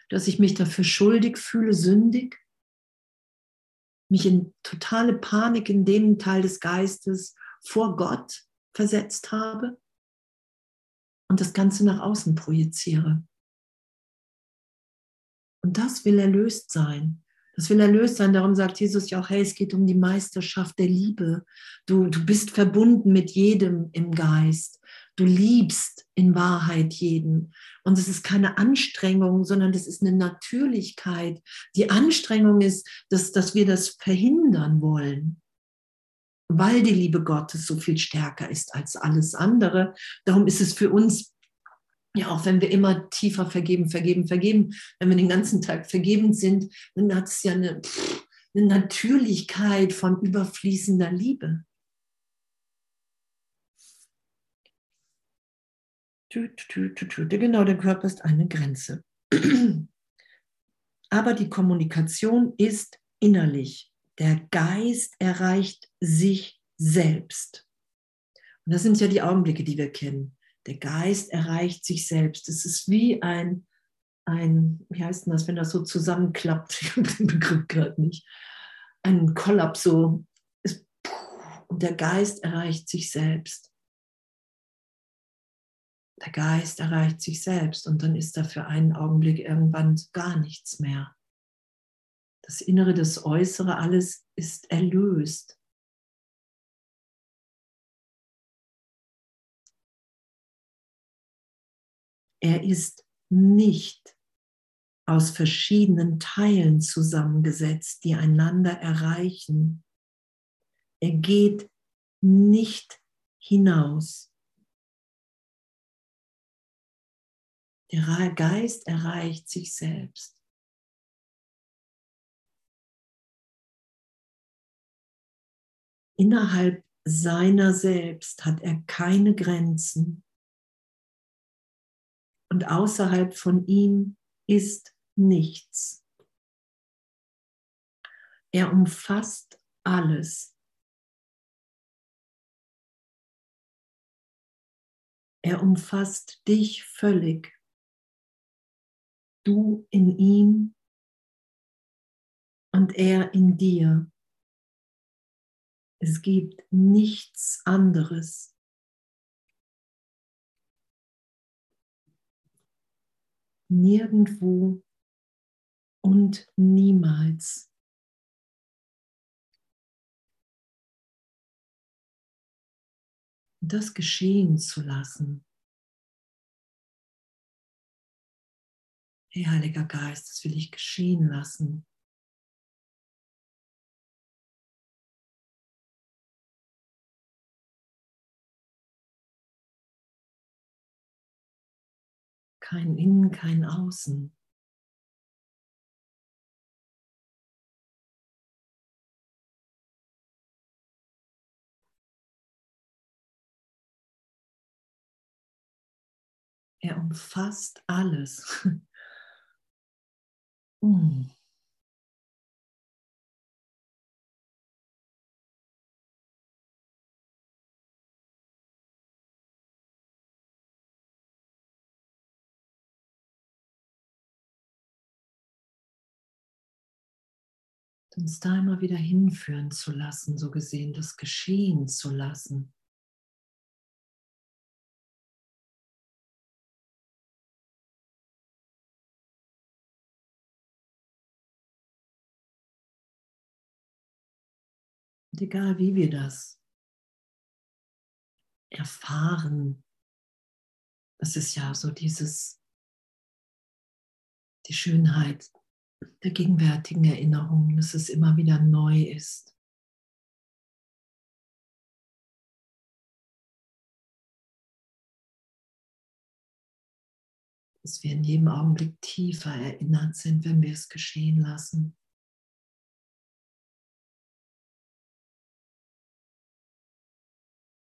dass ich mich dafür schuldig fühle, sündig, mich in totale Panik in dem Teil des Geistes vor Gott versetzt habe und das Ganze nach außen projiziere. Und das will erlöst sein. Das will erlöst sein. Darum sagt Jesus ja auch, hey, es geht um die Meisterschaft der Liebe. Du, du bist verbunden mit jedem im Geist. Du liebst in Wahrheit jeden. Und es ist keine Anstrengung, sondern das ist eine Natürlichkeit. Die Anstrengung ist, dass, dass wir das verhindern wollen, weil die Liebe Gottes so viel stärker ist als alles andere. Darum ist es für uns ja, auch wenn wir immer tiefer vergeben, vergeben, vergeben, wenn wir den ganzen Tag vergebend sind, dann hat es ja eine, eine Natürlichkeit von überfließender Liebe. Genau, der Körper ist eine Grenze. Aber die Kommunikation ist innerlich. Der Geist erreicht sich selbst. Und das sind ja die Augenblicke, die wir kennen. Der Geist erreicht sich selbst. Es ist wie ein, ein, wie heißt denn das, wenn das so zusammenklappt? Ich habe den Begriff gerade nicht. Ein Kollaps, so. Ist, und der Geist erreicht sich selbst. Der Geist erreicht sich selbst und dann ist da für einen Augenblick irgendwann gar nichts mehr. Das Innere, das Äußere, alles ist erlöst. Er ist nicht aus verschiedenen Teilen zusammengesetzt, die einander erreichen. Er geht nicht hinaus. Der Geist erreicht sich selbst. Innerhalb seiner selbst hat er keine Grenzen und außerhalb von ihm ist nichts. Er umfasst alles. Er umfasst dich völlig. Du in ihm und er in dir. Es gibt nichts anderes. Nirgendwo und niemals. Das geschehen zu lassen. Hey, Heiliger Geist, das will ich geschehen lassen. Kein Innen, kein Außen. Er umfasst alles. mm. uns da immer wieder hinführen zu lassen, so gesehen, das geschehen zu lassen. Und egal wie wir das erfahren, das ist ja so dieses, die Schönheit der gegenwärtigen Erinnerung, dass es immer wieder neu ist. Dass wir in jedem Augenblick tiefer erinnert sind, wenn wir es geschehen lassen.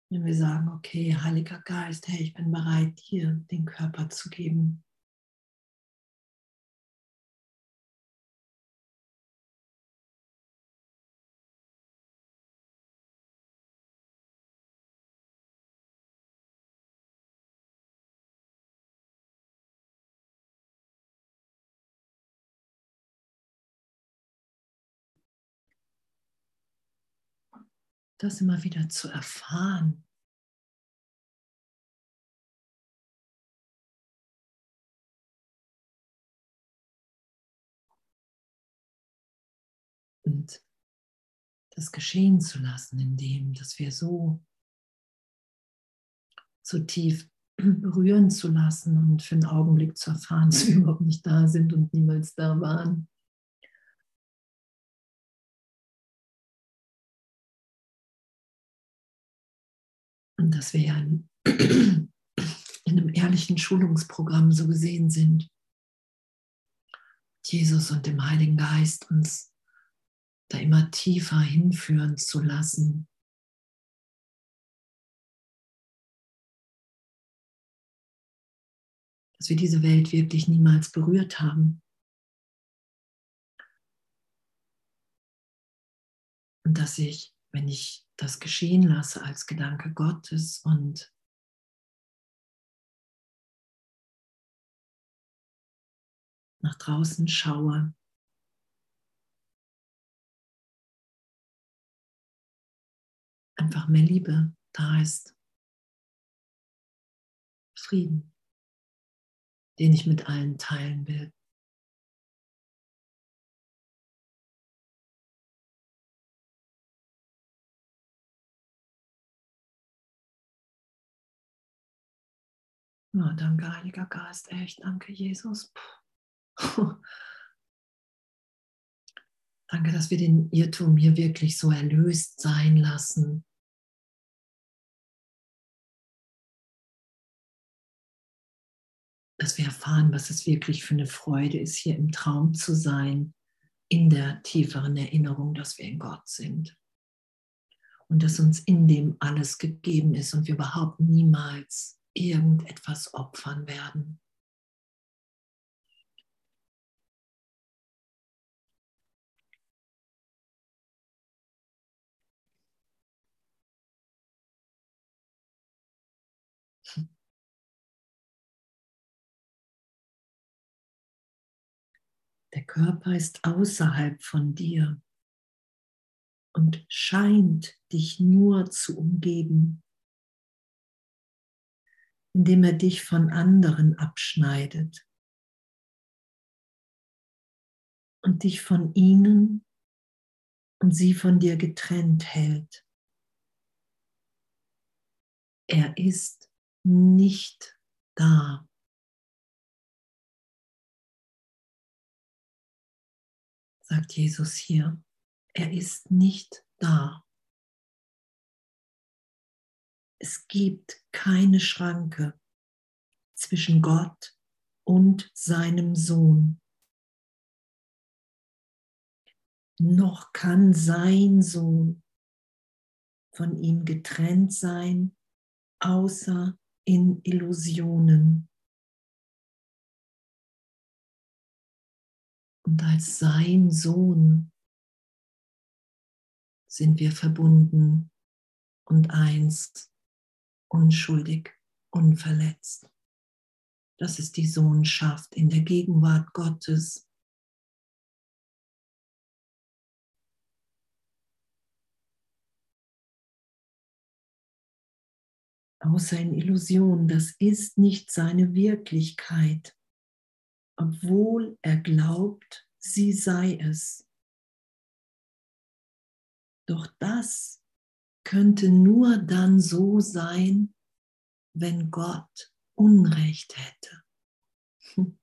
Wenn wir sagen, okay, Heiliger Geist, hey, ich bin bereit, dir den Körper zu geben. Das immer wieder zu erfahren. Und das geschehen zu lassen, indem, dass wir so, so tief berühren zu lassen und für einen Augenblick zu erfahren, dass wir überhaupt nicht da sind und niemals da waren. Und dass wir ja in, in einem ehrlichen Schulungsprogramm so gesehen sind. Jesus und dem Heiligen Geist uns da immer tiefer hinführen zu lassen. Dass wir diese Welt wirklich niemals berührt haben. Und dass ich, wenn ich das geschehen lasse als Gedanke Gottes und nach draußen schaue. Einfach mehr Liebe da ist. Frieden, den ich mit allen teilen will. Ja, danke, Heiliger Geist, echt, danke, Jesus. danke, dass wir den Irrtum hier wirklich so erlöst sein lassen. Dass wir erfahren, was es wirklich für eine Freude ist, hier im Traum zu sein, in der tieferen Erinnerung, dass wir in Gott sind. Und dass uns in dem alles gegeben ist und wir überhaupt niemals irgendetwas opfern werden. Der Körper ist außerhalb von dir und scheint dich nur zu umgeben indem er dich von anderen abschneidet und dich von ihnen und sie von dir getrennt hält. Er ist nicht da. sagt Jesus hier. Er ist nicht da. Es gibt keine Schranke zwischen Gott und seinem Sohn. Noch kann sein Sohn von ihm getrennt sein, außer in Illusionen. Und als sein Sohn sind wir verbunden und eins unschuldig, unverletzt. Das ist die Sohnschaft in der Gegenwart Gottes. Außer in Illusion, das ist nicht seine Wirklichkeit, obwohl er glaubt, sie sei es. Doch das könnte nur dann so sein, wenn Gott Unrecht hätte.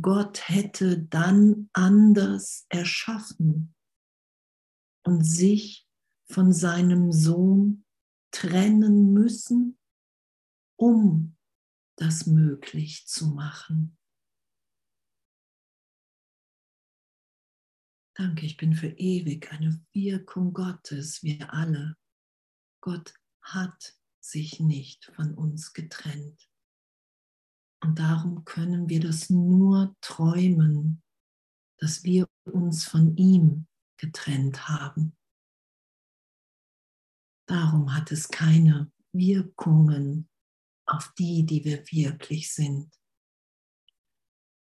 Gott hätte dann anders erschaffen und sich von seinem Sohn trennen müssen, um das möglich zu machen. Danke, ich bin für ewig eine Wirkung Gottes, wir alle. Gott hat sich nicht von uns getrennt. Und darum können wir das nur träumen, dass wir uns von ihm getrennt haben. Darum hat es keine Wirkungen auf die, die wir wirklich sind.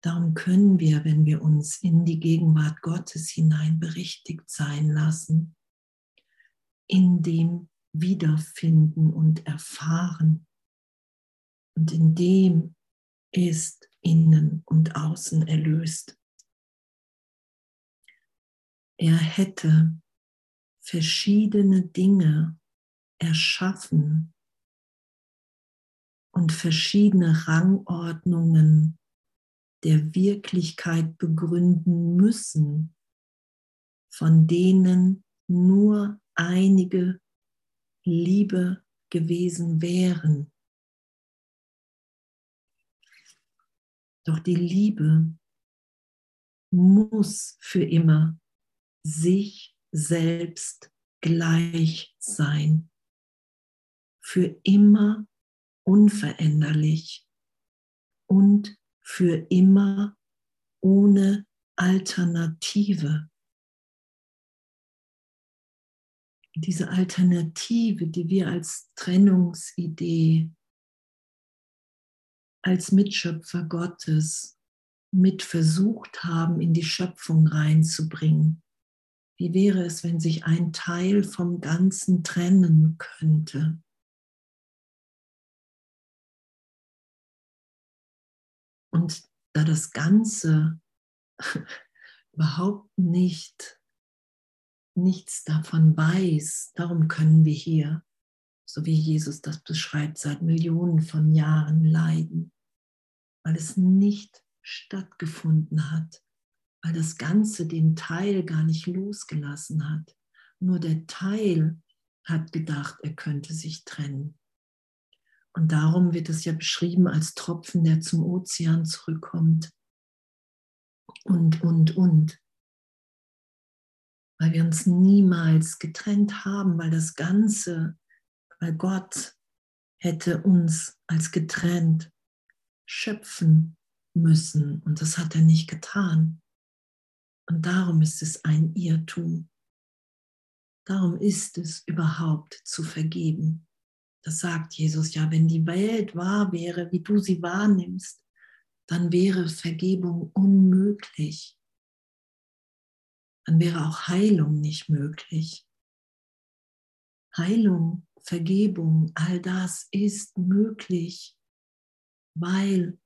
Darum können wir, wenn wir uns in die Gegenwart Gottes hinein berichtigt sein lassen, in dem wiederfinden und erfahren. Und in dem ist innen und außen erlöst. Er hätte verschiedene Dinge erschaffen und verschiedene Rangordnungen der Wirklichkeit begründen müssen, von denen nur einige Liebe gewesen wären. Doch die Liebe muss für immer sich selbst gleich sein, für immer unveränderlich und für immer ohne Alternative. Diese Alternative, die wir als Trennungsidee als Mitschöpfer Gottes mit versucht haben, in die Schöpfung reinzubringen. Wie wäre es, wenn sich ein Teil vom Ganzen trennen könnte? Und da das Ganze überhaupt nicht nichts davon weiß, darum können wir hier, so wie Jesus das beschreibt, seit Millionen von Jahren leiden weil es nicht stattgefunden hat, weil das Ganze den Teil gar nicht losgelassen hat. Nur der Teil hat gedacht, er könnte sich trennen. Und darum wird es ja beschrieben als Tropfen, der zum Ozean zurückkommt. Und, und, und. Weil wir uns niemals getrennt haben, weil das Ganze, weil Gott hätte uns als getrennt schöpfen müssen. Und das hat er nicht getan. Und darum ist es ein Irrtum. Darum ist es überhaupt zu vergeben. Das sagt Jesus ja, wenn die Welt wahr wäre, wie du sie wahrnimmst, dann wäre Vergebung unmöglich. Dann wäre auch Heilung nicht möglich. Heilung, Vergebung, all das ist möglich weil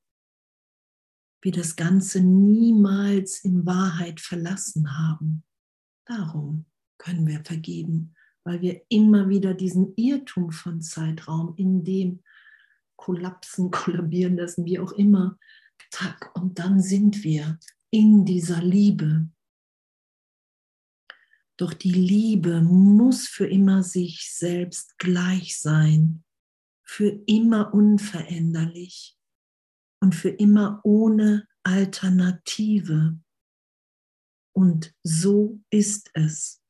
wir das Ganze niemals in Wahrheit verlassen haben. Darum können wir vergeben, weil wir immer wieder diesen Irrtum von Zeitraum, in dem kollapsen, kollabieren lassen, wie auch immer, tack, und dann sind wir in dieser Liebe. Doch die Liebe muss für immer sich selbst gleich sein, für immer unveränderlich und für immer ohne Alternative. Und so ist es.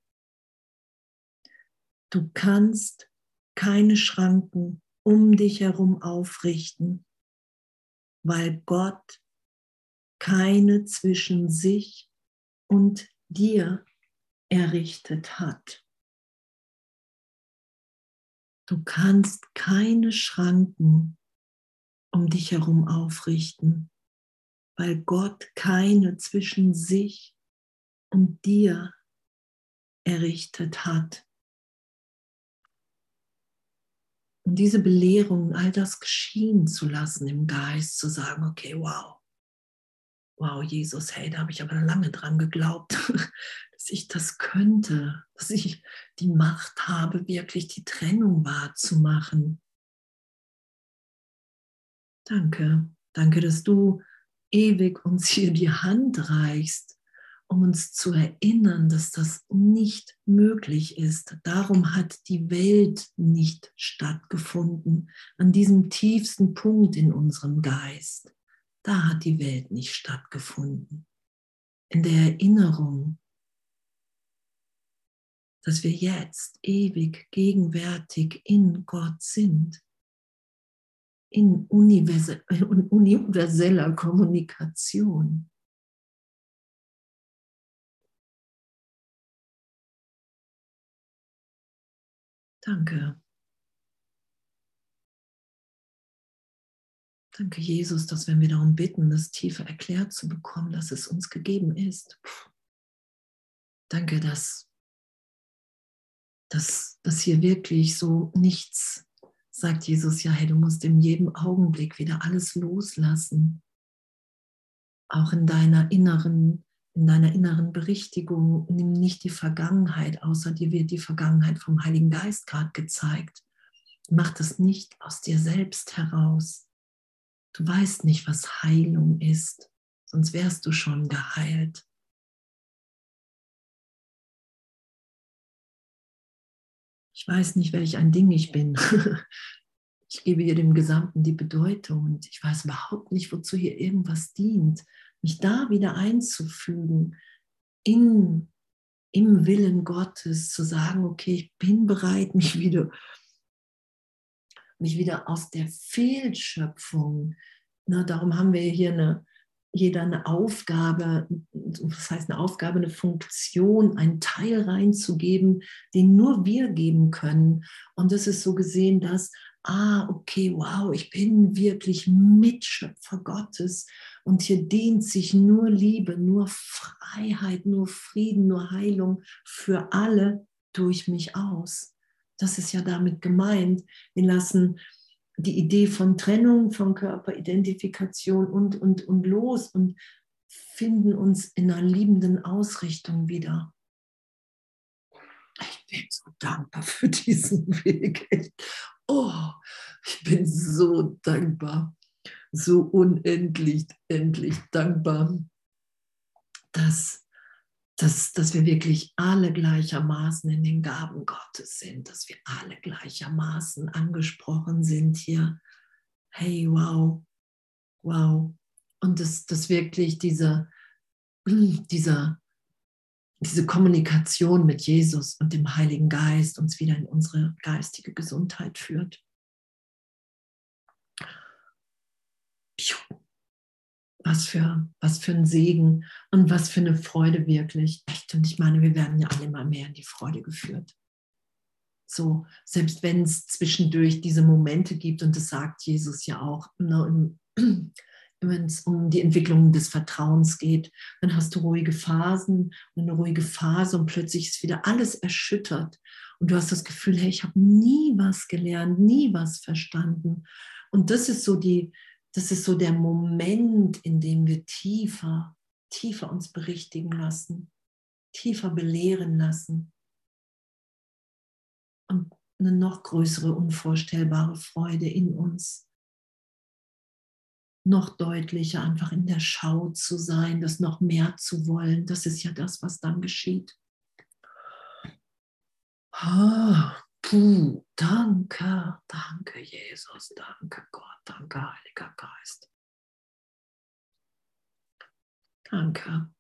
Du kannst keine Schranken um dich herum aufrichten, weil Gott keine zwischen sich und dir errichtet hat. Du kannst keine Schranken um dich herum aufrichten, weil Gott keine zwischen sich und dir errichtet hat. Und diese Belehrung, all das geschehen zu lassen im Geist, zu sagen, okay, wow, wow, Jesus, hey, da habe ich aber lange dran geglaubt, dass ich das könnte, dass ich die Macht habe, wirklich die Trennung wahrzumachen. Danke, danke, dass du ewig uns hier die Hand reichst um uns zu erinnern, dass das nicht möglich ist. Darum hat die Welt nicht stattgefunden, an diesem tiefsten Punkt in unserem Geist. Da hat die Welt nicht stattgefunden. In der Erinnerung, dass wir jetzt ewig gegenwärtig in Gott sind, in universeller Kommunikation. Danke. Danke, Jesus, dass wenn wir darum bitten, das tiefer erklärt zu bekommen, dass es uns gegeben ist. Danke, dass, dass, dass hier wirklich so nichts sagt Jesus, ja, hey, du musst in jedem Augenblick wieder alles loslassen. Auch in deiner inneren in deiner inneren Berichtigung, nimm nicht die Vergangenheit, außer dir wird die Vergangenheit vom Heiligen Geist gerade gezeigt. Mach das nicht aus dir selbst heraus. Du weißt nicht, was Heilung ist, sonst wärst du schon geheilt. Ich weiß nicht, welch ein Ding ich bin. Ich gebe hier dem Gesamten die Bedeutung und ich weiß überhaupt nicht, wozu hier irgendwas dient mich da wieder einzufügen in, im Willen Gottes, zu sagen, okay, ich bin bereit, mich wieder, mich wieder aus der Fehlschöpfung, na, darum haben wir hier eine, jeder eine Aufgabe, das heißt eine Aufgabe, eine Funktion, einen Teil reinzugeben, den nur wir geben können. Und das ist so gesehen, dass, ah, okay, wow, ich bin wirklich Mitschöpfer Gottes und hier dehnt sich nur Liebe, nur Freiheit, nur Frieden, nur Heilung für alle durch mich aus. Das ist ja damit gemeint. Wir lassen die Idee von Trennung, von Körperidentifikation und, und, und los und finden uns in einer liebenden Ausrichtung wieder. Ich bin so dankbar für diesen Weg. Oh, ich bin so dankbar so unendlich, endlich dankbar, dass, dass, dass wir wirklich alle gleichermaßen in den Gaben Gottes sind, dass wir alle gleichermaßen angesprochen sind hier. Hey, wow, wow. Und dass, dass wirklich diese, dieser, diese Kommunikation mit Jesus und dem Heiligen Geist uns wieder in unsere geistige Gesundheit führt. Was für, was für ein Segen und was für eine Freude wirklich. Echt. Und ich meine, wir werden ja alle mal mehr in die Freude geführt. So, selbst wenn es zwischendurch diese Momente gibt, und das sagt Jesus ja auch, ne, wenn es um die Entwicklung des Vertrauens geht, dann hast du ruhige Phasen und eine ruhige Phase und plötzlich ist wieder alles erschüttert. Und du hast das Gefühl, hey, ich habe nie was gelernt, nie was verstanden. Und das ist so die, das ist so der Moment, in dem wir tiefer, tiefer uns berichtigen lassen, tiefer belehren lassen und eine noch größere, unvorstellbare Freude in uns. Noch deutlicher einfach in der Schau zu sein, das noch mehr zu wollen. Das ist ja das, was dann geschieht. Ah, Puh, danke, danke Jesus, danke Gott, danke Heiliger Geist. Danke.